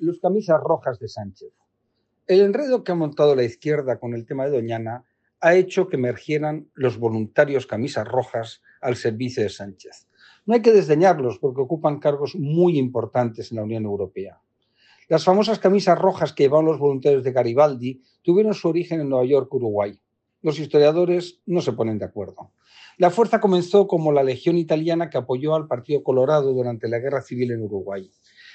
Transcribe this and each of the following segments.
los camisas rojas de Sánchez. El enredo que ha montado la izquierda con el tema de Doñana ha hecho que emergieran los voluntarios camisas rojas al servicio de Sánchez. No hay que desdeñarlos porque ocupan cargos muy importantes en la Unión Europea. Las famosas camisas rojas que llevaban los voluntarios de Garibaldi tuvieron su origen en Nueva York, Uruguay. Los historiadores no se ponen de acuerdo. La fuerza comenzó como la Legión Italiana que apoyó al Partido Colorado durante la Guerra Civil en Uruguay.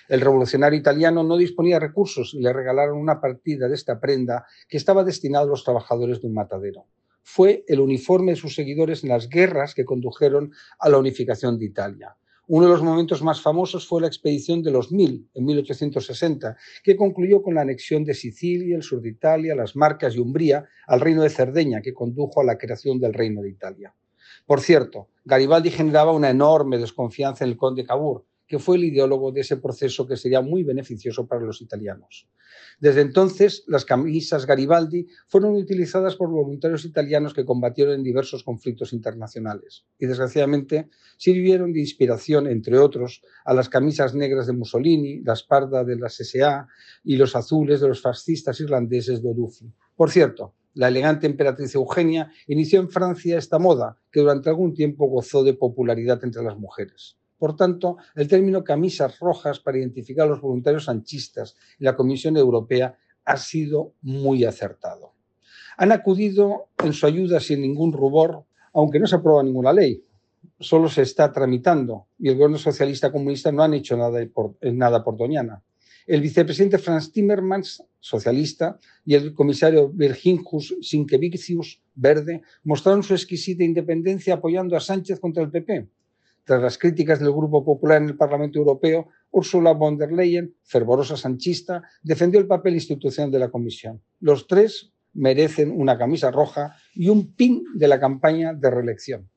El revolucionario italiano no disponía de recursos y le regalaron una partida de esta prenda que estaba destinada a los trabajadores de un matadero. Fue el uniforme de sus seguidores en las guerras que condujeron a la unificación de Italia. Uno de los momentos más famosos fue la expedición de los Mil en 1860, que concluyó con la anexión de Sicilia, el sur de Italia, las Marcas y Umbría al reino de Cerdeña, que condujo a la creación del reino de Italia. Por cierto, Garibaldi generaba una enorme desconfianza en el conde Cavour, que fue el ideólogo de ese proceso que sería muy beneficioso para los italianos. Desde entonces, las camisas Garibaldi fueron utilizadas por voluntarios italianos que combatieron en diversos conflictos internacionales y, desgraciadamente, sirvieron de inspiración, entre otros, a las camisas negras de Mussolini, la esparda de las SA y los azules de los fascistas irlandeses de Odufi. Por cierto, la elegante emperatriz Eugenia inició en Francia esta moda, que durante algún tiempo gozó de popularidad entre las mujeres. Por tanto, el término camisas rojas para identificar a los voluntarios sanchistas y la Comisión Europea ha sido muy acertado. Han acudido en su ayuda sin ningún rubor, aunque no se aprueba ninguna ley, solo se está tramitando y el gobierno socialista comunista no han hecho nada por, Doñana. El vicepresidente Franz Timmermans, socialista, y el comisario Virginjus Sinkevicius, verde, mostraron su exquisita independencia apoyando a Sánchez contra el PP tras las críticas del Grupo Popular en el Parlamento Europeo, Ursula von der Leyen, fervorosa sanchista, defendió el papel institucional de la Comisión. Los tres merecen una camisa roja y un pin de la campaña de reelección.